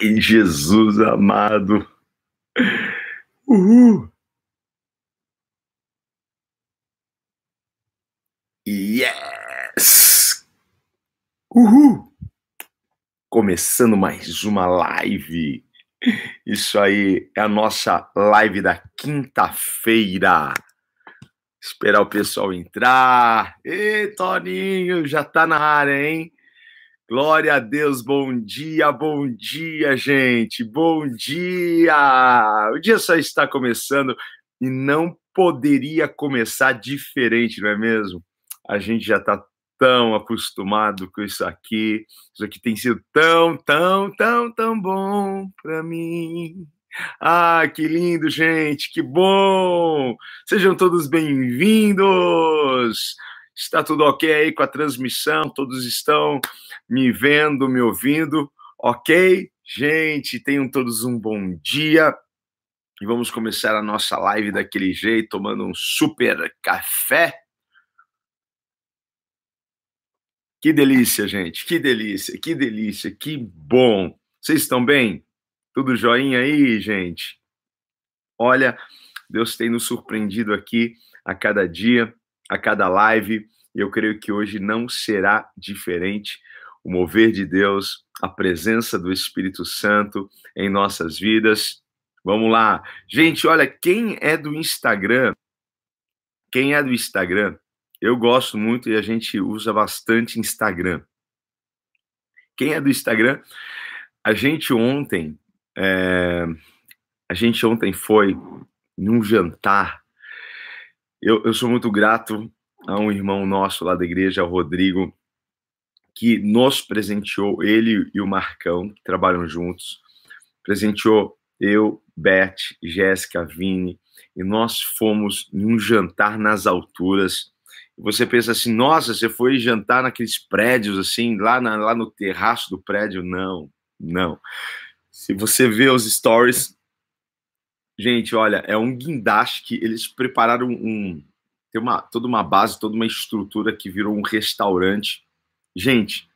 Ai, Jesus amado. Uhul. Yes! Uhul! Começando mais uma live. Isso aí é a nossa live da quinta-feira. Esperar o pessoal entrar. Ê, Toninho, já tá na área, hein? Glória a Deus, bom dia, bom dia, gente, bom dia! O dia só está começando e não poderia começar diferente, não é mesmo? A gente já está tão acostumado com isso aqui, isso aqui tem sido tão, tão, tão, tão bom para mim. Ah, que lindo, gente, que bom! Sejam todos bem-vindos! Está tudo ok aí com a transmissão? Todos estão me vendo, me ouvindo? Ok? Gente, tenham todos um bom dia. E vamos começar a nossa live daquele jeito, tomando um super café. Que delícia, gente. Que delícia, que delícia, que bom. Vocês estão bem? Tudo joinha aí, gente? Olha, Deus tem nos surpreendido aqui a cada dia a cada live, e eu creio que hoje não será diferente. O mover de Deus, a presença do Espírito Santo em nossas vidas. Vamos lá. Gente, olha, quem é do Instagram, quem é do Instagram, eu gosto muito e a gente usa bastante Instagram. Quem é do Instagram, a gente ontem, é, a gente ontem foi num jantar eu, eu sou muito grato a um irmão nosso lá da igreja, o Rodrigo, que nos presenteou, ele e o Marcão, que trabalham juntos, presenteou eu, Beth, Jéssica, Vini, e nós fomos num jantar nas alturas. Você pensa assim, nossa, você foi jantar naqueles prédios assim, lá, na, lá no terraço do prédio? Não, não. Se você vê os stories, Gente, olha, é um guindaste que eles prepararam um. Tem uma, toda uma base, toda uma estrutura que virou um restaurante. Gente,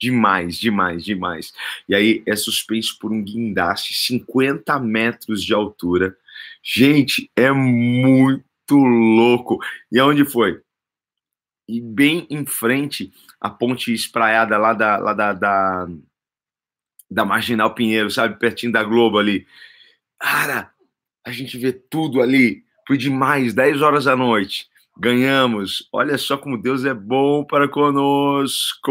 demais, demais, demais. E aí é suspenso por um guindaste, 50 metros de altura. Gente, é muito louco. E aonde foi? E bem em frente, a ponte espraiada lá da, lá da, da, da Marginal Pinheiro, sabe? Pertinho da Globo ali. Cara, a gente vê tudo ali. Foi demais, 10 horas da noite. Ganhamos. Olha só como Deus é bom para conosco.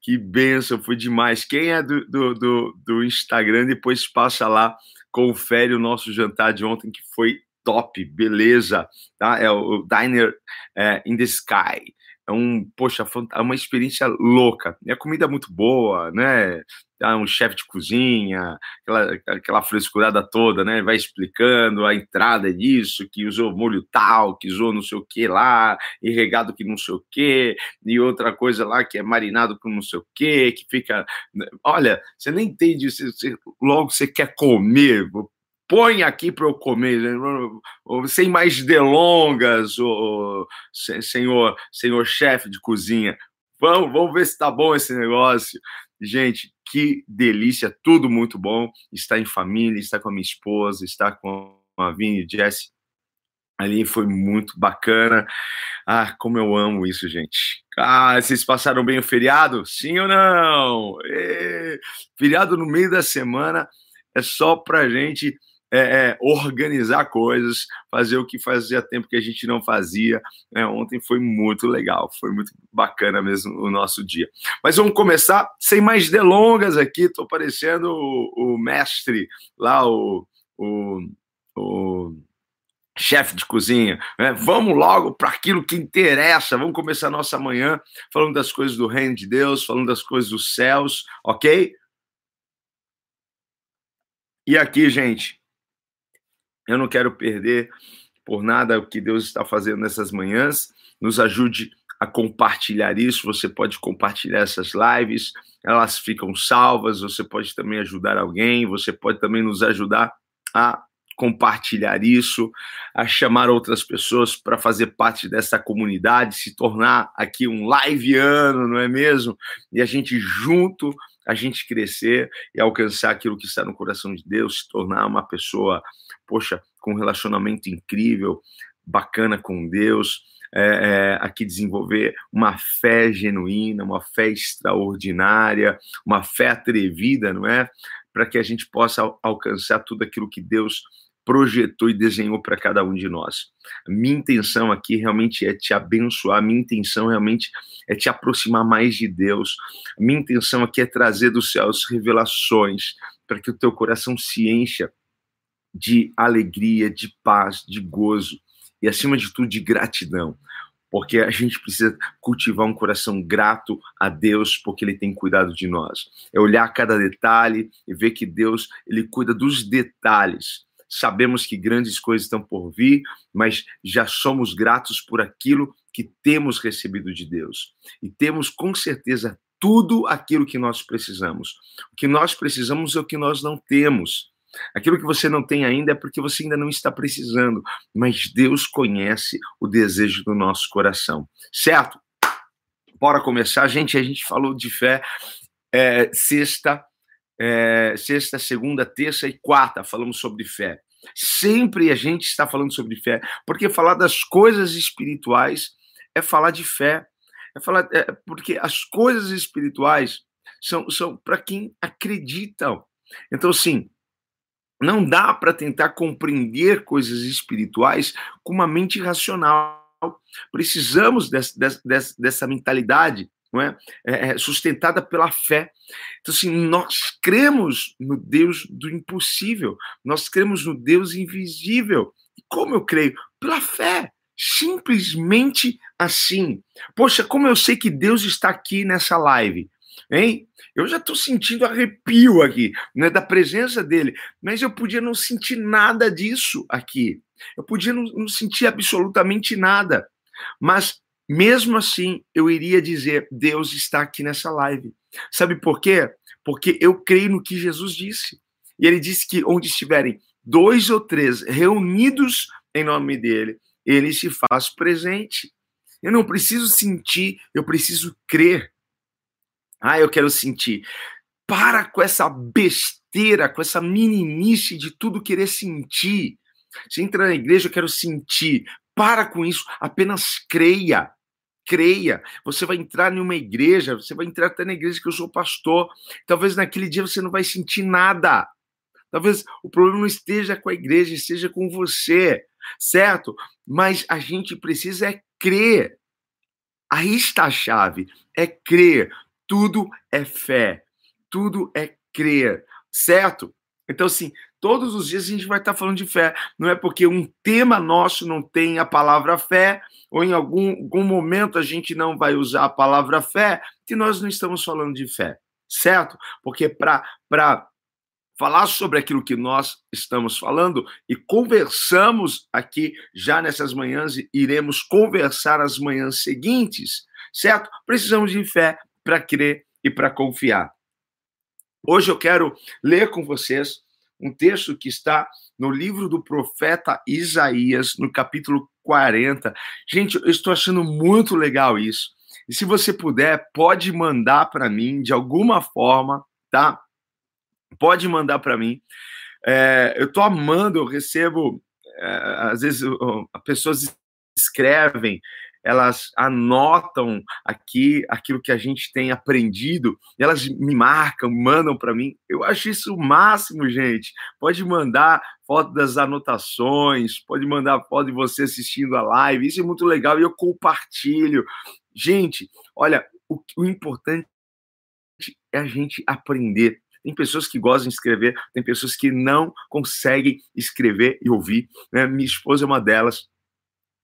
Que benção, foi demais. Quem é do, do, do, do Instagram, depois passa lá, confere o nosso jantar de ontem, que foi top, beleza. Tá? É o Diner é, in the Sky. É um, poxa, é uma experiência louca. E a comida é muito boa, né? um chefe de cozinha, aquela, aquela frescurada toda, né? Vai explicando a entrada disso, que usou molho tal, que usou não sei o que lá, e regado que não sei o que, e outra coisa lá que é marinado com não sei o que, que fica. Né? Olha, você nem entende, você, você, logo você quer comer, põe aqui para eu comer, né? sem mais delongas, senhor, senhor chefe de cozinha. Vamos, vamos ver se tá bom esse negócio. Gente, que delícia, tudo muito bom. Está em família, está com a minha esposa, está com a Vini e Jesse. Ali foi muito bacana. Ah, como eu amo isso, gente. Ah, vocês passaram bem o feriado? Sim ou não? E... Feriado no meio da semana é só pra gente é, é, organizar coisas, fazer o que fazia tempo que a gente não fazia. É, ontem foi muito legal, foi muito bacana mesmo o nosso dia. Mas vamos começar sem mais delongas aqui. Estou parecendo o, o, mestre lá, o, o, o chefe de cozinha. Né? Vamos logo para aquilo que interessa. Vamos começar nossa manhã falando das coisas do reino de Deus, falando das coisas dos céus, ok? E aqui, gente, eu não quero perder por nada o que Deus está fazendo nessas manhãs. Nos ajude a compartilhar isso. Você pode compartilhar essas lives, elas ficam salvas. Você pode também ajudar alguém. Você pode também nos ajudar a compartilhar isso, a chamar outras pessoas para fazer parte dessa comunidade, se tornar aqui um live ano, não é mesmo? E a gente junto a gente crescer e alcançar aquilo que está no coração de Deus, se tornar uma pessoa, poxa, com um relacionamento incrível, bacana com Deus, é, é, aqui desenvolver uma fé genuína, uma fé extraordinária, uma fé atrevida, não é? Para que a gente possa alcançar tudo aquilo que Deus projetou e desenhou para cada um de nós. minha intenção aqui realmente é te abençoar, minha intenção realmente é te aproximar mais de Deus. minha intenção aqui é trazer dos céus revelações para que o teu coração se encha de alegria, de paz, de gozo e acima de tudo de gratidão. Porque a gente precisa cultivar um coração grato a Deus, porque Ele tem cuidado de nós. É olhar cada detalhe e ver que Deus ele cuida dos detalhes sabemos que grandes coisas estão por vir, mas já somos gratos por aquilo que temos recebido de Deus. E temos com certeza tudo aquilo que nós precisamos. O que nós precisamos é o que nós não temos. Aquilo que você não tem ainda é porque você ainda não está precisando, mas Deus conhece o desejo do nosso coração, certo? Bora começar, gente. A gente falou de fé é, sexta é, sexta, segunda, terça e quarta falamos sobre fé. Sempre a gente está falando sobre fé, porque falar das coisas espirituais é falar de fé, é falar é, porque as coisas espirituais são, são para quem acredita. Então, sim, não dá para tentar compreender coisas espirituais com uma mente racional. Precisamos dessa, dessa mentalidade não é? é? é? sustentada pela fé. Então, assim, nós cremos no Deus do impossível, nós cremos no Deus invisível. E como eu creio? Pela fé. Simplesmente assim. Poxa, como eu sei que Deus está aqui nessa live? Hein? Eu já estou sentindo arrepio aqui, né, da presença dele, mas eu podia não sentir nada disso aqui. Eu podia não, não sentir absolutamente nada. Mas mesmo assim, eu iria dizer: Deus está aqui nessa live. Sabe por quê? Porque eu creio no que Jesus disse. E ele disse que onde estiverem dois ou três reunidos em nome dele, ele se faz presente. Eu não preciso sentir, eu preciso crer. Ah, eu quero sentir. Para com essa besteira, com essa meninice de tudo querer sentir. Se entra na igreja, eu quero sentir. Para com isso, apenas creia creia. Você vai entrar em uma igreja, você vai entrar até na igreja que eu sou pastor. Talvez naquele dia você não vai sentir nada. Talvez o problema não esteja com a igreja, esteja com você, certo? Mas a gente precisa é crer. Aí está a chave, é crer. Tudo é fé, tudo é crer, certo? Então, assim, todos os dias a gente vai estar falando de fé. Não é porque um tema nosso não tem a palavra fé, ou em algum, algum momento a gente não vai usar a palavra fé, que nós não estamos falando de fé, certo? Porque para falar sobre aquilo que nós estamos falando e conversamos aqui já nessas manhãs e iremos conversar as manhãs seguintes, certo? Precisamos de fé para crer e para confiar. Hoje eu quero ler com vocês um texto que está no livro do profeta Isaías, no capítulo 40. Gente, eu estou achando muito legal isso. E se você puder, pode mandar para mim de alguma forma, tá? Pode mandar para mim. É, eu estou amando, eu recebo, é, às vezes, as pessoas escrevem elas anotam aqui aquilo que a gente tem aprendido, elas me marcam, mandam para mim. Eu acho isso o máximo, gente. Pode mandar foto das anotações, pode mandar foto de você assistindo a live. Isso é muito legal e eu compartilho. Gente, olha, o, o importante é a gente aprender. Tem pessoas que gostam de escrever, tem pessoas que não conseguem escrever e ouvir. Né? Minha esposa é uma delas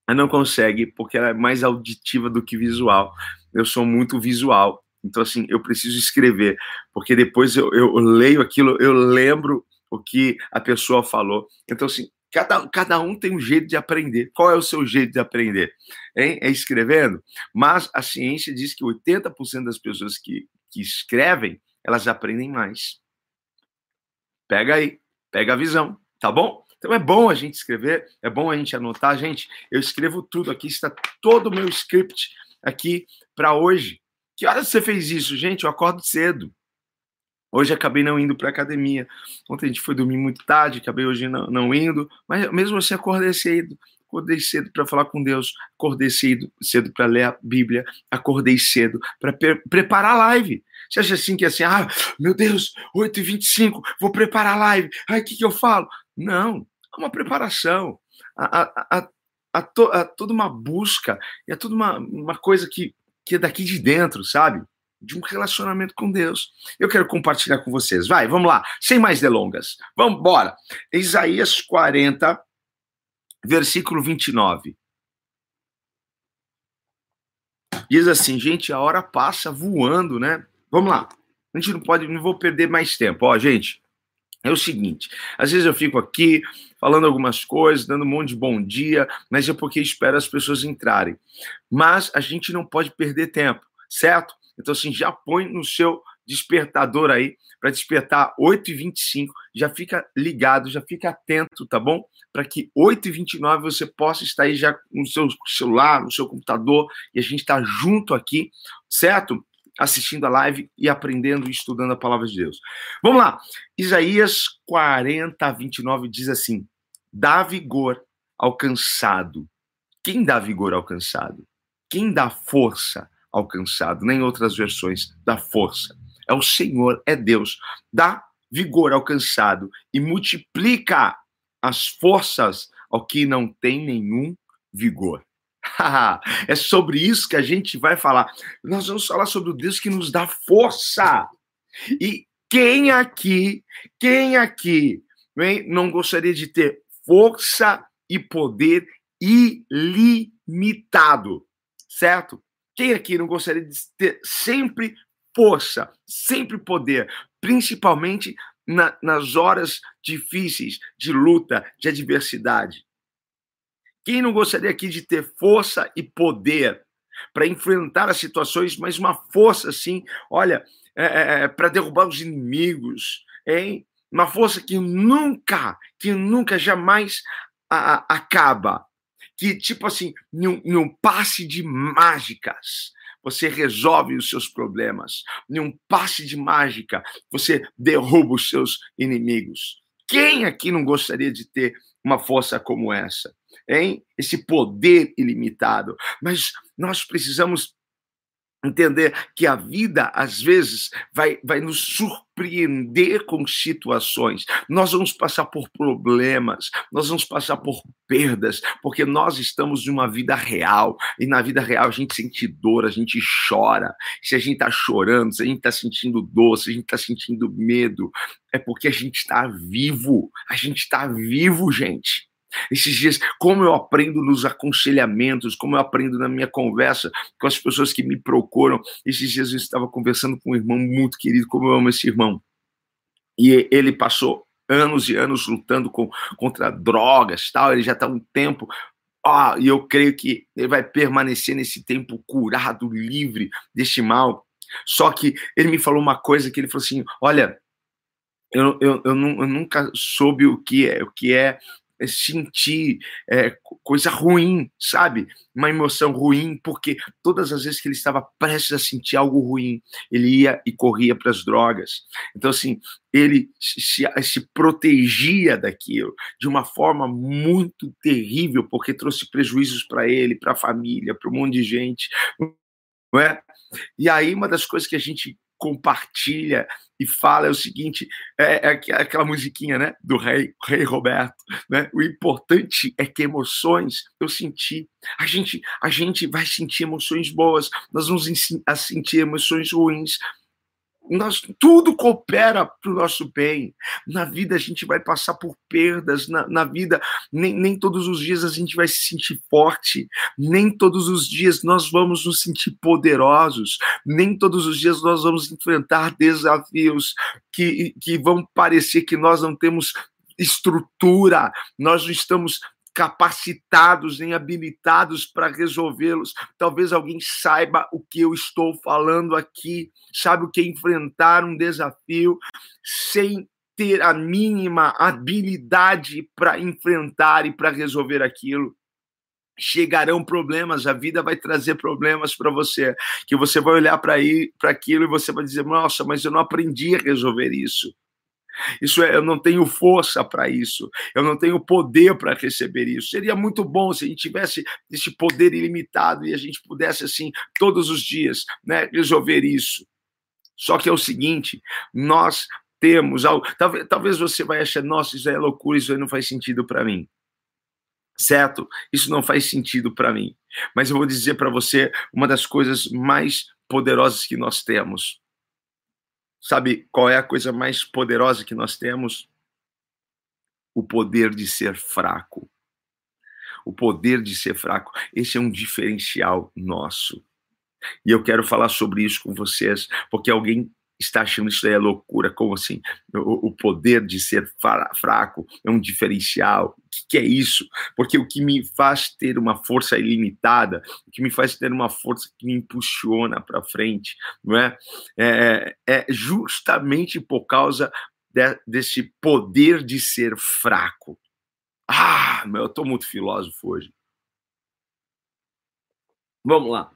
ela não consegue porque ela é mais auditiva do que visual. Eu sou muito visual, então assim eu preciso escrever porque depois eu, eu leio aquilo, eu lembro o que a pessoa falou. Então assim cada, cada um tem um jeito de aprender. Qual é o seu jeito de aprender? Hein? É escrevendo. Mas a ciência diz que 80% das pessoas que, que escrevem elas aprendem mais. Pega aí, pega a visão, tá bom? Então é bom a gente escrever, é bom a gente anotar. Gente, eu escrevo tudo aqui, está todo o meu script aqui para hoje. Que horas você fez isso, gente? Eu acordo cedo. Hoje acabei não indo para academia. Ontem a gente foi dormir muito tarde, acabei hoje não, não indo, mas mesmo assim acordei cedo. Acordei cedo para falar com Deus, acordei cedo, cedo para ler a Bíblia, acordei cedo para pre preparar a live. Você acha assim que é assim, ah, meu Deus, 8h25, vou preparar a live, ai, o que, que eu falo? Não, é uma preparação, a, a, a, to, a toda uma busca, é toda uma, uma coisa que, que é daqui de dentro, sabe? de um relacionamento com Deus. Eu quero compartilhar com vocês. Vai, vamos lá, sem mais delongas. Vamos embora. Isaías 40, versículo 29. Diz assim, gente, a hora passa voando, né? Vamos lá. A gente não pode, não vou perder mais tempo. Ó, gente, é o seguinte, às vezes eu fico aqui falando algumas coisas, dando um monte de bom dia, mas é porque espero as pessoas entrarem. Mas a gente não pode perder tempo, certo? Então, assim, já põe no seu despertador aí, para despertar 8h25, já fica ligado, já fica atento, tá bom? Para que 8h29 você possa estar aí já no seu celular, no seu computador, e a gente está junto aqui, certo? Assistindo a live e aprendendo e estudando a palavra de Deus. Vamos lá. Isaías 40, 29 diz assim: dá vigor ao cansado. Quem dá vigor ao cansado? Quem dá força alcançado, nem outras versões da força. É o Senhor, é Deus. Dá vigor alcançado e multiplica as forças ao que não tem nenhum vigor. é sobre isso que a gente vai falar. Nós vamos falar sobre o Deus que nos dá força. E quem aqui, quem aqui hein, não gostaria de ter força e poder ilimitado, certo? Quem aqui não gostaria de ter sempre força, sempre poder, principalmente na, nas horas difíceis de luta, de adversidade? Quem não gostaria aqui de ter força e poder para enfrentar as situações, mas uma força assim, olha, é, é, é para derrubar os inimigos, hein? Uma força que nunca, que nunca jamais a, a, acaba que, tipo assim, em um, passe de mágicas, você resolve os seus problemas. Em um passe de mágica, você derruba os seus inimigos. Quem aqui não gostaria de ter uma força como essa? Hein? Esse poder ilimitado. Mas nós precisamos entender que a vida às vezes vai, vai nos surpreender com situações. Nós vamos passar por problemas, nós vamos passar por perdas, porque nós estamos em uma vida real e na vida real a gente sente dor, a gente chora. Se a gente está chorando, se a gente está sentindo dor, se a gente está sentindo medo, é porque a gente está vivo. A gente está vivo, gente. Esses dias, como eu aprendo nos aconselhamentos, como eu aprendo na minha conversa com as pessoas que me procuram. Esses dias eu estava conversando com um irmão muito querido, como eu amo esse irmão. E ele passou anos e anos lutando com, contra drogas, tal. Ele já está um tempo oh, e eu creio que ele vai permanecer nesse tempo curado, livre deste mal. Só que ele me falou uma coisa que ele falou assim: olha, eu, eu, eu, eu nunca soube o que é, o que é sentir é, coisa ruim, sabe? Uma emoção ruim, porque todas as vezes que ele estava prestes a sentir algo ruim, ele ia e corria para as drogas. Então, assim, ele se, se protegia daquilo de uma forma muito terrível, porque trouxe prejuízos para ele, para a família, para um monte de gente. Não é? E aí, uma das coisas que a gente compartilha e fala é o seguinte: é, é, aquela musiquinha né, do rei, rei Roberto. Né? O importante é que emoções eu senti. A gente, a gente vai sentir emoções boas, nós vamos sentir emoções ruins, nós, tudo coopera para o nosso bem. Na vida a gente vai passar por perdas, na, na vida nem, nem todos os dias a gente vai se sentir forte, nem todos os dias nós vamos nos sentir poderosos, nem todos os dias nós vamos enfrentar desafios que, que vão parecer que nós não temos estrutura, nós não estamos capacitados nem habilitados para resolvê-los. Talvez alguém saiba o que eu estou falando aqui, sabe o que é enfrentar um desafio sem ter a mínima habilidade para enfrentar e para resolver aquilo. chegarão problemas, a vida vai trazer problemas para você, que você vai olhar para aquilo e você vai dizer: "Nossa, mas eu não aprendi a resolver isso". Isso é, eu não tenho força para isso, eu não tenho poder para receber isso. Seria muito bom se a gente tivesse esse poder ilimitado e a gente pudesse, assim, todos os dias, né, resolver isso. Só que é o seguinte, nós temos algo. Talvez, talvez você vai achar, nossa, isso é loucura, isso aí não faz sentido para mim. Certo? Isso não faz sentido para mim. Mas eu vou dizer para você uma das coisas mais poderosas que nós temos. Sabe qual é a coisa mais poderosa que nós temos? O poder de ser fraco. O poder de ser fraco. Esse é um diferencial nosso. E eu quero falar sobre isso com vocês, porque alguém está achando isso é loucura, como assim? O, o, poder de ser fraco é um diferencial. O que, que, é isso? Porque o que me faz ter uma força ilimitada, o que me faz ter uma força que me impulsiona para frente, não é? é? É justamente por causa de, desse poder de ser fraco. Ah, meu, eu estou muito filósofo hoje. Vamos lá.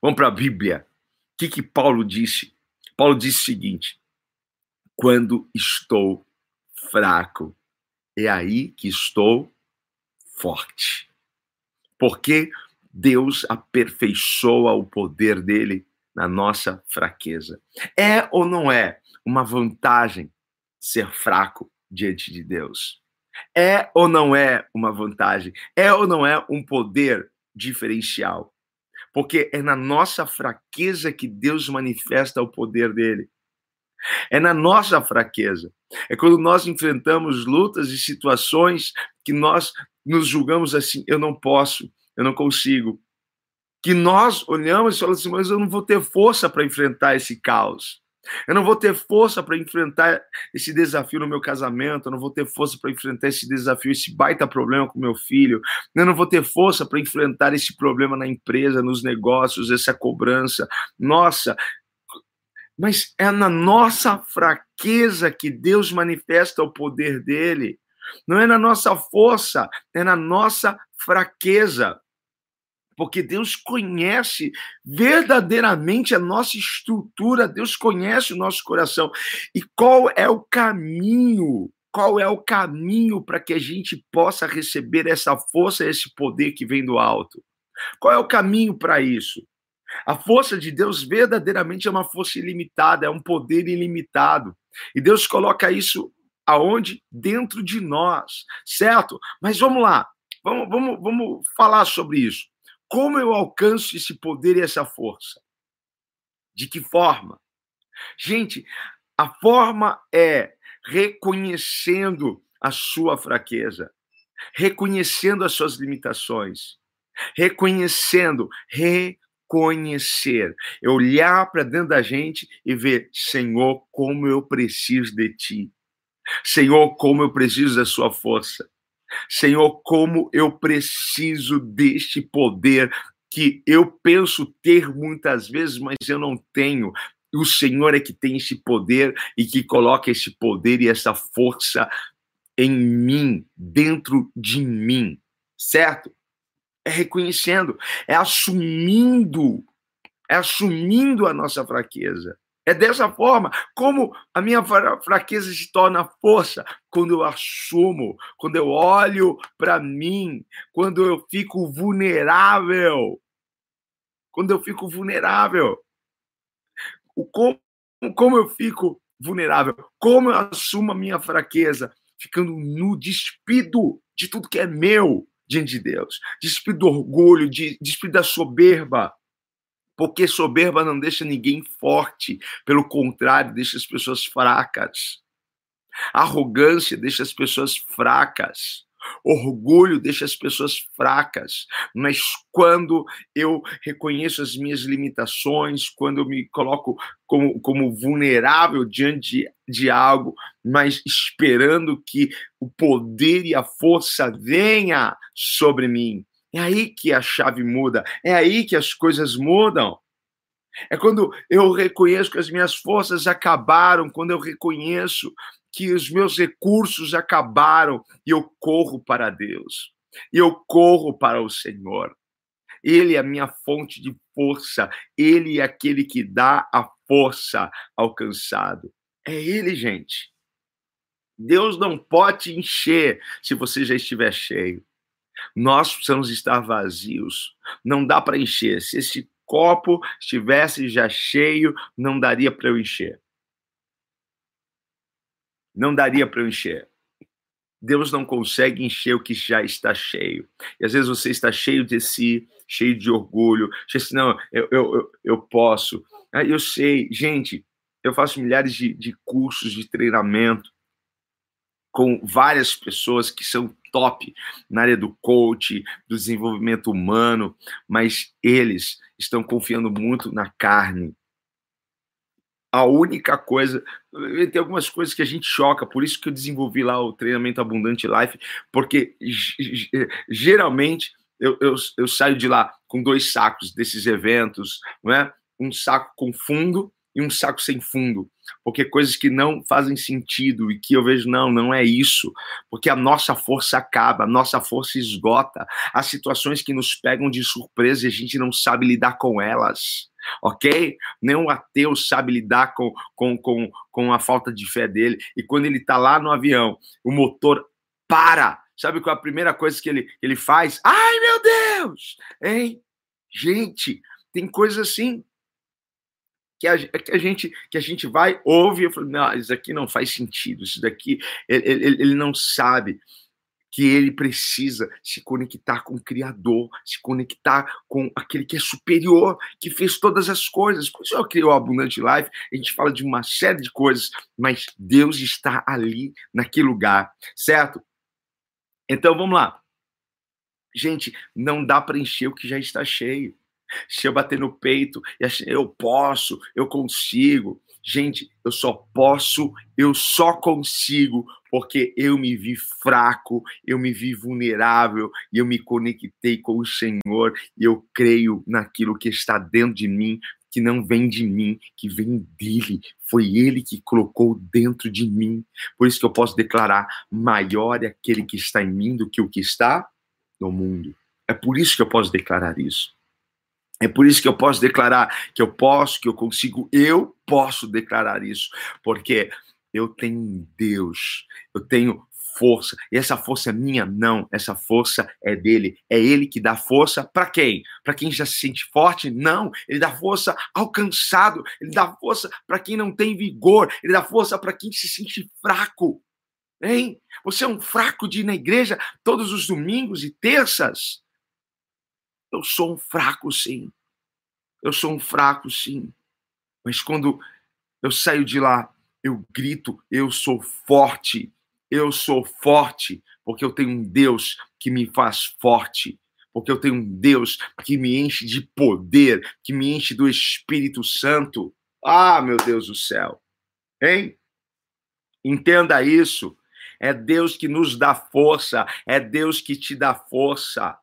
Vamos para a Bíblia. O que, que Paulo disse? Paulo disse o seguinte: quando estou fraco, é aí que estou forte. Porque Deus aperfeiçoa o poder dele na nossa fraqueza. É ou não é uma vantagem ser fraco diante de Deus? É ou não é uma vantagem? É ou não é um poder diferencial? Porque é na nossa fraqueza que Deus manifesta o poder dele. É na nossa fraqueza. É quando nós enfrentamos lutas e situações que nós nos julgamos assim: eu não posso, eu não consigo. Que nós olhamos e falamos assim: mas eu não vou ter força para enfrentar esse caos. Eu não vou ter força para enfrentar esse desafio no meu casamento, eu não vou ter força para enfrentar esse desafio, esse baita problema com meu filho, eu não vou ter força para enfrentar esse problema na empresa, nos negócios, essa cobrança. Nossa, mas é na nossa fraqueza que Deus manifesta o poder dele. Não é na nossa força, é na nossa fraqueza porque Deus conhece verdadeiramente a nossa estrutura, Deus conhece o nosso coração. E qual é o caminho? Qual é o caminho para que a gente possa receber essa força, esse poder que vem do alto? Qual é o caminho para isso? A força de Deus verdadeiramente é uma força ilimitada, é um poder ilimitado. E Deus coloca isso aonde? Dentro de nós, certo? Mas vamos lá, vamos, vamos, vamos falar sobre isso. Como eu alcanço esse poder e essa força? De que forma? Gente, a forma é reconhecendo a sua fraqueza, reconhecendo as suas limitações, reconhecendo, reconhecer, olhar para dentro da gente e ver, Senhor, como eu preciso de ti. Senhor, como eu preciso da sua força. Senhor, como eu preciso deste poder que eu penso ter muitas vezes, mas eu não tenho. O Senhor é que tem esse poder e que coloca esse poder e essa força em mim, dentro de mim, certo? É reconhecendo, é assumindo, é assumindo a nossa fraqueza. É dessa forma como a minha fraqueza se torna força quando eu assumo, quando eu olho para mim, quando eu fico vulnerável. Quando eu fico vulnerável. O como, como eu fico vulnerável? Como eu assumo a minha fraqueza? Ficando nu, despido de tudo que é meu diante de Deus. Despido do orgulho, de, despido da soberba porque soberba não deixa ninguém forte, pelo contrário, deixa as pessoas fracas. Arrogância deixa as pessoas fracas. Orgulho deixa as pessoas fracas, mas quando eu reconheço as minhas limitações, quando eu me coloco como, como vulnerável diante de, de algo, mas esperando que o poder e a força venha sobre mim, é aí que a chave muda, é aí que as coisas mudam. É quando eu reconheço que as minhas forças acabaram, quando eu reconheço que os meus recursos acabaram e eu corro para Deus. e eu corro para o Senhor. Ele é a minha fonte de força, ele é aquele que dá a força ao cansado. É ele, gente. Deus não pode encher se você já estiver cheio. Nós precisamos estar vazios. Não dá para encher. Se esse copo estivesse já cheio, não daria para eu encher. Não daria para eu encher. Deus não consegue encher o que já está cheio. E às vezes você está cheio de si, cheio de orgulho, cheio assim, não, eu, eu, eu, eu posso. Ah, eu sei, gente, eu faço milhares de, de cursos de treinamento com várias pessoas que são top na área do coach, do desenvolvimento humano, mas eles estão confiando muito na carne, a única coisa. Tem algumas coisas que a gente choca, por isso que eu desenvolvi lá o treinamento Abundante Life, porque geralmente eu, eu, eu saio de lá com dois sacos desses eventos, não é? Um saco com fundo um saco sem fundo, porque coisas que não fazem sentido e que eu vejo, não, não é isso, porque a nossa força acaba, a nossa força esgota, as situações que nos pegam de surpresa e a gente não sabe lidar com elas ok? Nenhum ateu sabe lidar com, com, com, com a falta de fé dele. E quando ele está lá no avião, o motor para. Sabe qual é a primeira coisa que ele, ele faz? Ai, meu Deus! Hein? Gente, tem coisa assim que a, que a, gente que a gente vai ouve e fala, não, isso aqui não faz sentido, isso daqui ele, ele, ele não sabe que ele precisa se conectar com o Criador, se conectar com aquele que é superior, que fez todas as coisas. Por isso eu criou o Abundante Life, a gente fala de uma série de coisas, mas Deus está ali, naquele lugar, certo? Então vamos lá. Gente, não dá para encher o que já está cheio. Se eu bater no peito e achar, eu posso, eu consigo, Gente, eu só posso, eu só consigo porque eu me vi fraco, eu me vi vulnerável e eu me conectei com o Senhor e eu creio naquilo que está dentro de mim, que não vem de mim, que vem dele. Foi ele que colocou dentro de mim. Por isso que eu posso declarar: maior é aquele que está em mim do que o que está no mundo. É por isso que eu posso declarar isso. É por isso que eu posso declarar que eu posso, que eu consigo, eu posso declarar isso, porque eu tenho Deus, eu tenho força, e essa força é minha? Não, essa força é dele. É ele que dá força para quem? Para quem já se sente forte? Não, ele dá força ao cansado, ele dá força para quem não tem vigor, ele dá força para quem se sente fraco. Hein? Você é um fraco de ir na igreja todos os domingos e terças? Eu sou um fraco, sim. Eu sou um fraco, sim. Mas quando eu saio de lá, eu grito: eu sou forte. Eu sou forte, porque eu tenho um Deus que me faz forte. Porque eu tenho um Deus que me enche de poder, que me enche do Espírito Santo. Ah, meu Deus do céu. Hein? Entenda isso. É Deus que nos dá força, é Deus que te dá força.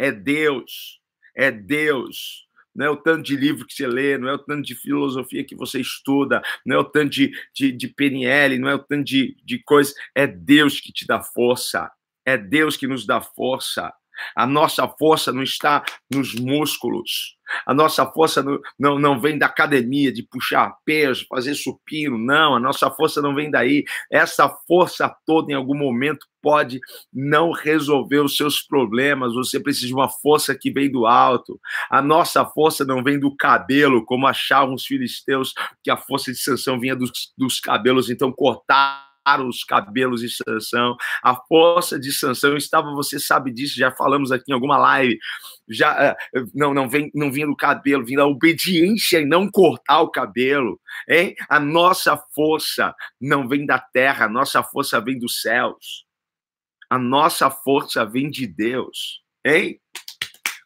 É Deus, é Deus. Não é o tanto de livro que você lê, não é o tanto de filosofia que você estuda, não é o tanto de, de, de PNL, não é o tanto de, de coisa. É Deus que te dá força. É Deus que nos dá força. A nossa força não está nos músculos. A nossa força não, não, não vem da academia, de puxar peso, fazer supino. Não, a nossa força não vem daí. Essa força toda, em algum momento, pode não resolver os seus problemas. Você precisa de uma força que vem do alto. A nossa força não vem do cabelo, como achavam os filisteus, que a força de sanção vinha dos, dos cabelos, então cortar os cabelos de Sansão. A força de Sansão estava, você sabe disso, já falamos aqui em alguma live. Já eh, não não vem não vinha do cabelo, vinha da obediência e não cortar o cabelo, hein? A nossa força não vem da terra, a nossa força vem dos céus. A nossa força vem de Deus, hein?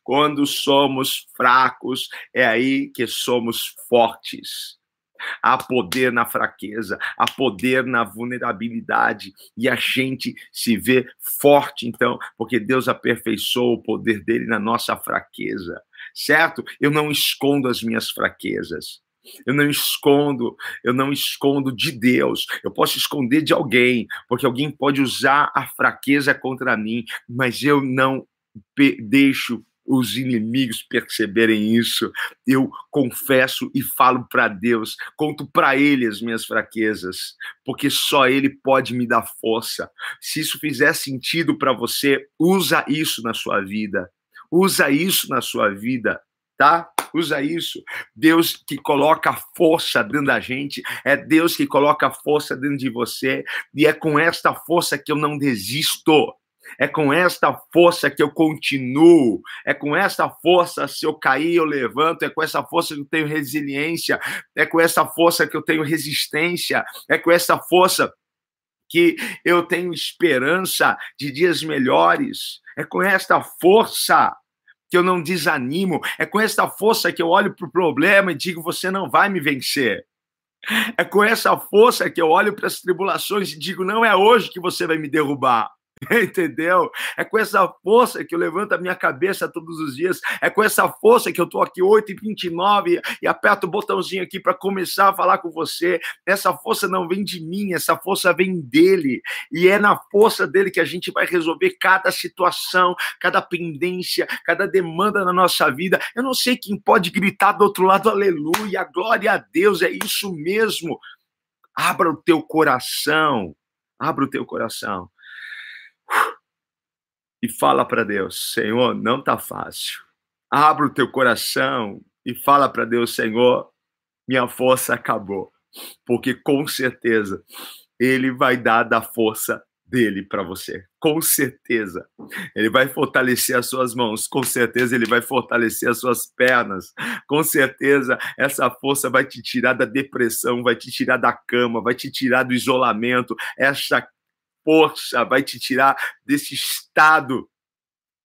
Quando somos fracos, é aí que somos fortes. Há poder na fraqueza, há poder na vulnerabilidade. E a gente se vê forte, então, porque Deus aperfeiçoou o poder dele na nossa fraqueza, certo? Eu não escondo as minhas fraquezas. Eu não escondo, eu não escondo de Deus. Eu posso esconder de alguém, porque alguém pode usar a fraqueza contra mim, mas eu não deixo os inimigos perceberem isso. Eu confesso e falo para Deus, conto para Ele as minhas fraquezas, porque só Ele pode me dar força. Se isso fizer sentido para você, usa isso na sua vida. Usa isso na sua vida, tá? Usa isso. Deus que coloca força dentro da gente, é Deus que coloca força dentro de você, e é com esta força que eu não desisto. É com esta força que eu continuo. É com esta força, se eu cair, eu levanto. É com essa força que eu tenho resiliência. É com essa força que eu tenho resistência. É com essa força que eu tenho esperança de dias melhores. É com esta força que eu não desanimo. É com esta força que eu olho para o problema e digo: você não vai me vencer. É com essa força que eu olho para as tribulações e digo: não é hoje que você vai me derrubar. Entendeu? É com essa força que eu levanto a minha cabeça todos os dias. É com essa força que eu tô aqui 8h29 e aperto o botãozinho aqui para começar a falar com você. Essa força não vem de mim, essa força vem dele. E é na força dele que a gente vai resolver cada situação, cada pendência, cada demanda na nossa vida. Eu não sei quem pode gritar do outro lado, aleluia, glória a Deus, é isso mesmo. Abra o teu coração. Abra o teu coração e fala para Deus: Senhor, não tá fácil. Abra o teu coração e fala para Deus: Senhor, minha força acabou. Porque com certeza ele vai dar da força dele para você. Com certeza. Ele vai fortalecer as suas mãos, com certeza ele vai fortalecer as suas pernas. Com certeza essa força vai te tirar da depressão, vai te tirar da cama, vai te tirar do isolamento. Essa força vai te tirar desse estado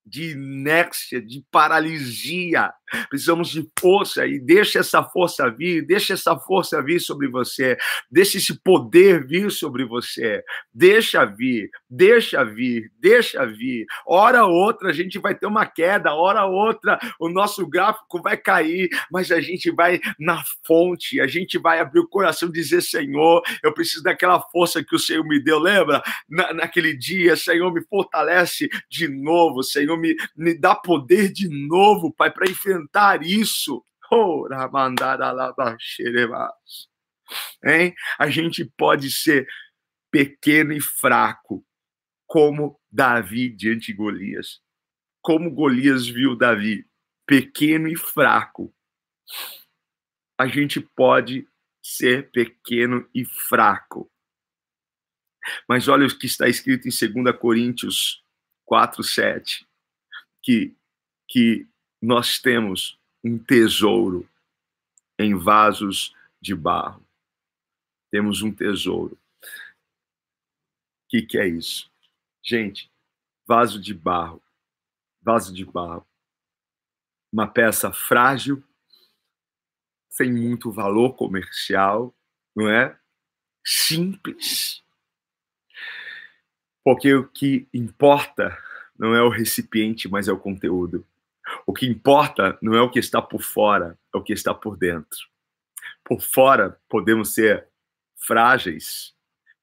de inércia, de paralisia. Precisamos de força e deixa essa força vir, deixa essa força vir sobre você, deixa esse poder vir sobre você. Deixa vir, deixa vir, deixa vir. Hora outra a gente vai ter uma queda, hora outra o nosso gráfico vai cair, mas a gente vai na fonte, a gente vai abrir o coração e dizer: Senhor, eu preciso daquela força que o Senhor me deu. Lembra? Na, naquele dia, Senhor, me fortalece de novo, Senhor, me, me dá poder de novo, Pai, para enfrentar isso. Hein? A gente pode ser pequeno e fraco, como Davi diante de Golias. Como Golias viu Davi, pequeno e fraco. A gente pode ser pequeno e fraco. Mas olha o que está escrito em 2 Coríntios 4, 7 que, que nós temos um tesouro em vasos de barro. Temos um tesouro. O que, que é isso? Gente, vaso de barro. Vaso de barro. Uma peça frágil, sem muito valor comercial, não é? Simples. Porque o que importa não é o recipiente, mas é o conteúdo. O que importa não é o que está por fora, é o que está por dentro. Por fora podemos ser frágeis,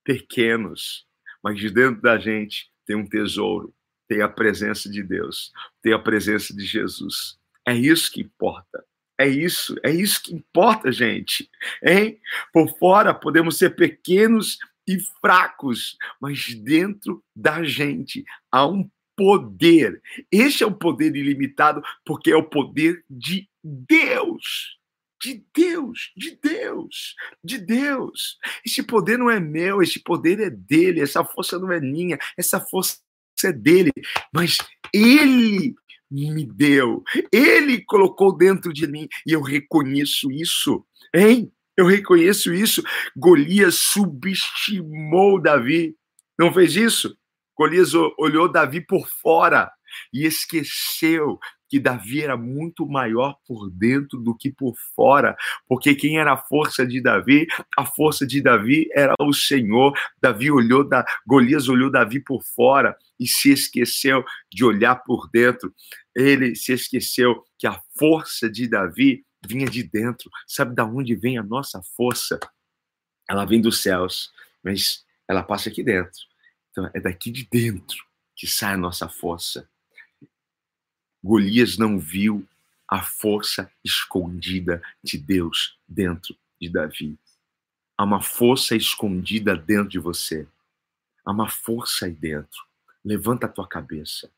pequenos, mas de dentro da gente tem um tesouro, tem a presença de Deus, tem a presença de Jesus. É isso que importa. É isso, é isso que importa, gente. Hein? Por fora podemos ser pequenos e fracos, mas dentro da gente há um poder. Este é o poder ilimitado, porque é o poder de Deus. De Deus, de Deus, de Deus. Esse poder não é meu, esse poder é dele, essa força não é minha, essa força é dele, mas ele me deu, ele colocou dentro de mim e eu reconheço isso, hein? Eu reconheço isso. Golias subestimou Davi, não fez isso? Golias olhou Davi por fora e esqueceu que Davi era muito maior por dentro do que por fora, porque quem era a força de Davi? A força de Davi era o Senhor. Davi olhou da Golias olhou Davi por fora e se esqueceu de olhar por dentro. Ele se esqueceu que a força de Davi vinha de dentro. Sabe da onde vem a nossa força? Ela vem dos céus, mas ela passa aqui dentro. Então é daqui de dentro que sai a nossa força. Golias não viu a força escondida de Deus dentro de Davi. Há uma força escondida dentro de você. Há uma força aí dentro. Levanta a tua cabeça.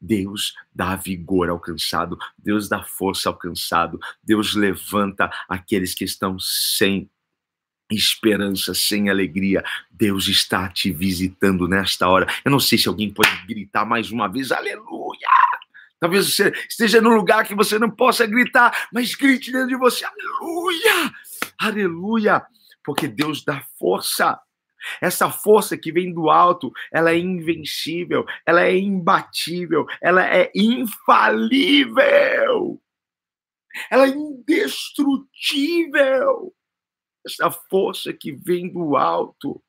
Deus dá vigor ao cansado, Deus dá força ao cansado, Deus levanta aqueles que estão sem esperança, sem alegria. Deus está te visitando nesta hora. Eu não sei se alguém pode gritar mais uma vez, aleluia! Talvez você esteja num lugar que você não possa gritar, mas grite dentro de você, aleluia! Aleluia! Porque Deus dá força. Essa força que vem do alto, ela é invencível, ela é imbatível, ela é infalível. Ela é indestrutível. Essa força que vem do alto,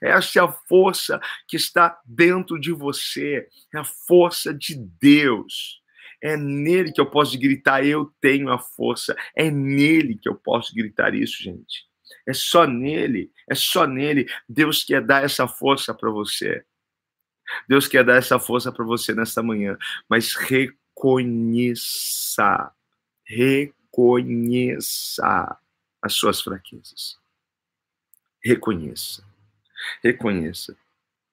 essa é a força que está dentro de você, é a força de Deus. É nele que eu posso gritar, eu tenho a força. É nele que eu posso gritar isso, gente. É só nele, é só nele. Deus quer dar essa força para você. Deus quer dar essa força para você nesta manhã, mas reconheça, reconheça as suas fraquezas. Reconheça, reconheça,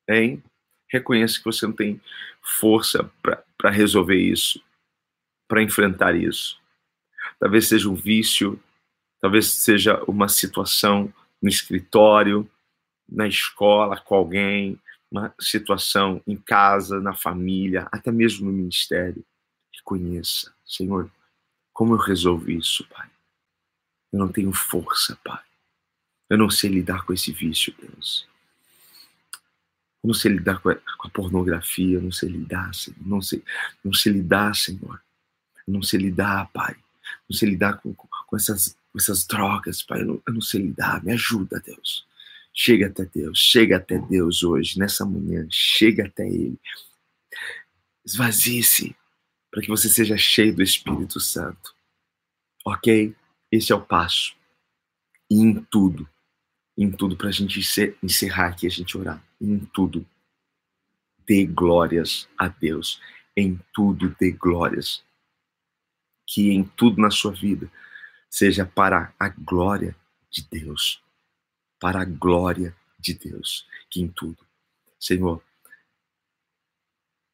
hein? Reconheça que você não tem força para resolver isso, para enfrentar isso. Talvez seja um vício, talvez seja uma situação no escritório, na escola, com alguém, uma situação em casa, na família, até mesmo no ministério. Reconheça, Senhor, como eu resolvo isso, Pai? Eu não tenho força, Pai. Eu não sei lidar com esse vício, Deus. Eu não sei lidar com a, com a pornografia, eu não sei lidar, Senhor. Não sei, não sei lidar, Senhor. Eu não sei lidar, Pai. Não sei lidar com, com essas essas drogas, Pai. Eu não, eu não sei lidar. Me ajuda, Deus. Chega até Deus, chega até Deus hoje, nessa manhã, chega até Ele. Esvazie-se para que você seja cheio do Espírito Santo. Ok? Esse é o passo. E em tudo, em tudo, para a gente encerrar aqui, a gente orar. Em tudo, dê glórias a Deus. Em tudo, dê glórias. Que em tudo na sua vida seja para a glória de Deus. Para a glória de Deus, que em tudo. Senhor,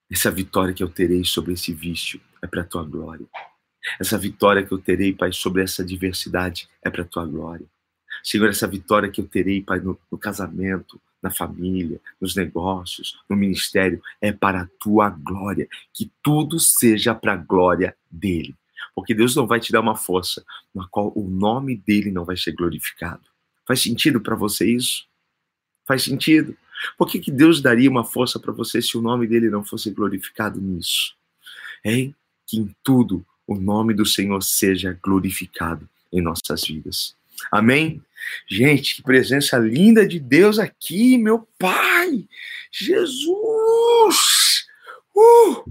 essa vitória que eu terei sobre esse vício é para a tua glória. Essa vitória que eu terei, Pai, sobre essa diversidade é para a tua glória. Senhor, essa vitória que eu terei, Pai, no, no casamento, na família, nos negócios, no ministério, é para a tua glória. Que tudo seja para a glória dele. Porque Deus não vai te dar uma força na qual o nome dele não vai ser glorificado. Faz sentido para você isso? Faz sentido? Por que, que Deus daria uma força para você se o nome dele não fosse glorificado nisso? Hein? Que em tudo o nome do Senhor seja glorificado em nossas vidas. Amém? Gente, que presença linda de Deus aqui, meu Pai! Jesus! Uh!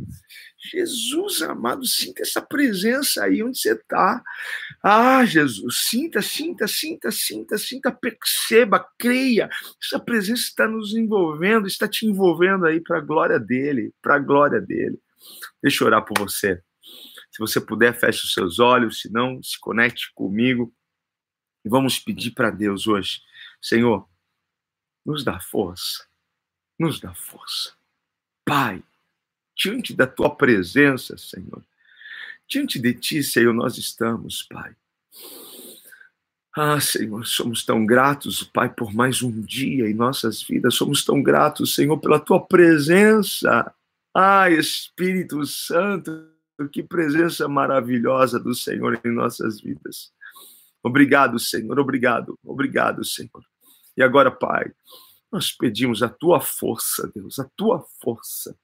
Jesus amado, sinta essa presença aí onde você está. Ah, Jesus, sinta, sinta, sinta, sinta, sinta, perceba, creia. Essa presença está nos envolvendo, está te envolvendo aí para a glória dele, para a glória dele. Deixa eu orar por você. Se você puder, feche os seus olhos, se não, se conecte comigo. E vamos pedir para Deus hoje, Senhor, nos dá força, nos dá força. Pai, diante da tua presença, Senhor. Diante de ti, Senhor, nós estamos, Pai. Ah, Senhor, somos tão gratos, Pai, por mais um dia em nossas vidas. Somos tão gratos, Senhor, pela tua presença. Ah, Espírito Santo, que presença maravilhosa do Senhor em nossas vidas. Obrigado, Senhor, obrigado, obrigado, Senhor. E agora, Pai, nós pedimos a tua força, Deus, a tua força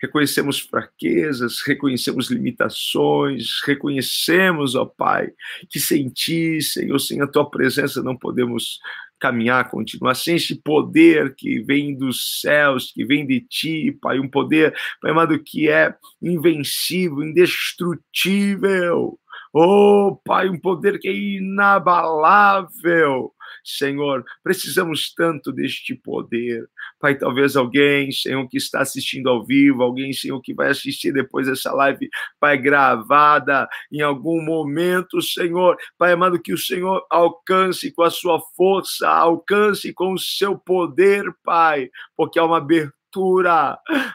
reconhecemos fraquezas, reconhecemos limitações, reconhecemos, ó Pai, que sem Ti, Senhor, sem a Tua presença não podemos caminhar, continuar, sem esse poder que vem dos céus, que vem de Ti, Pai, um poder, Pai amado, que é invencível, indestrutível, Oh, Pai, um poder que é inabalável. Senhor, precisamos tanto deste poder. Pai, talvez alguém, Senhor, que está assistindo ao vivo, alguém, Senhor, que vai assistir depois essa live, Pai, gravada em algum momento, Senhor, Pai amado, que o Senhor alcance com a sua força, alcance com o seu poder, Pai, porque há uma abertura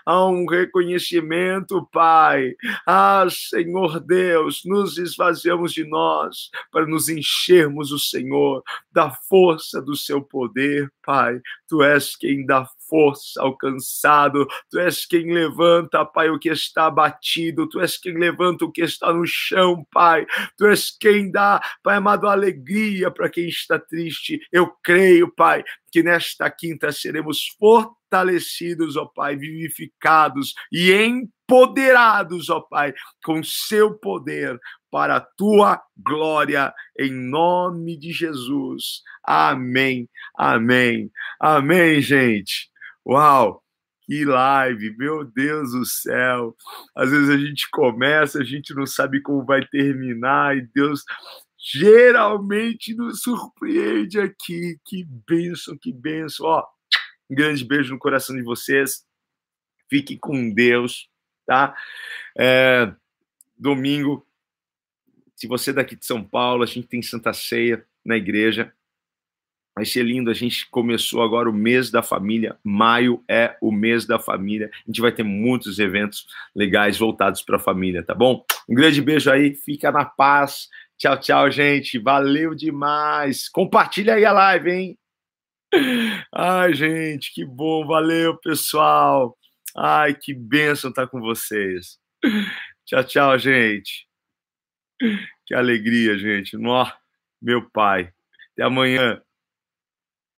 há um reconhecimento, Pai. Ah, Senhor Deus, nos esvaziamos de nós para nos enchermos o Senhor da força do seu poder, Pai. Tu és quem dá força ao cansado, tu és quem levanta, Pai, o que está abatido, tu és quem levanta o que está no chão, Pai, tu és quem dá, Pai amado, alegria para quem está triste. Eu creio, Pai, que nesta quinta seremos fortalecidos, ó Pai, vivificados e empoderados, ó Pai, com seu poder para a tua glória, em nome de Jesus. Amém, amém, amém, gente. Uau! Que live, meu Deus do céu. Às vezes a gente começa, a gente não sabe como vai terminar, e Deus geralmente nos surpreende aqui. Que benção, que benção. Ó, um grande beijo no coração de vocês. Fiquem com Deus, tá? É, domingo, se você é daqui de São Paulo, a gente tem Santa Ceia na igreja. Vai ser lindo. A gente começou agora o mês da família. Maio é o mês da família. A gente vai ter muitos eventos legais voltados para a família, tá bom? Um grande beijo aí. Fica na paz. Tchau, tchau, gente. Valeu demais. Compartilha aí a live, hein? Ai, gente, que bom. Valeu, pessoal. Ai, que bênção estar com vocês. Tchau, tchau, gente. Que alegria, gente. Nó, meu pai. Até amanhã.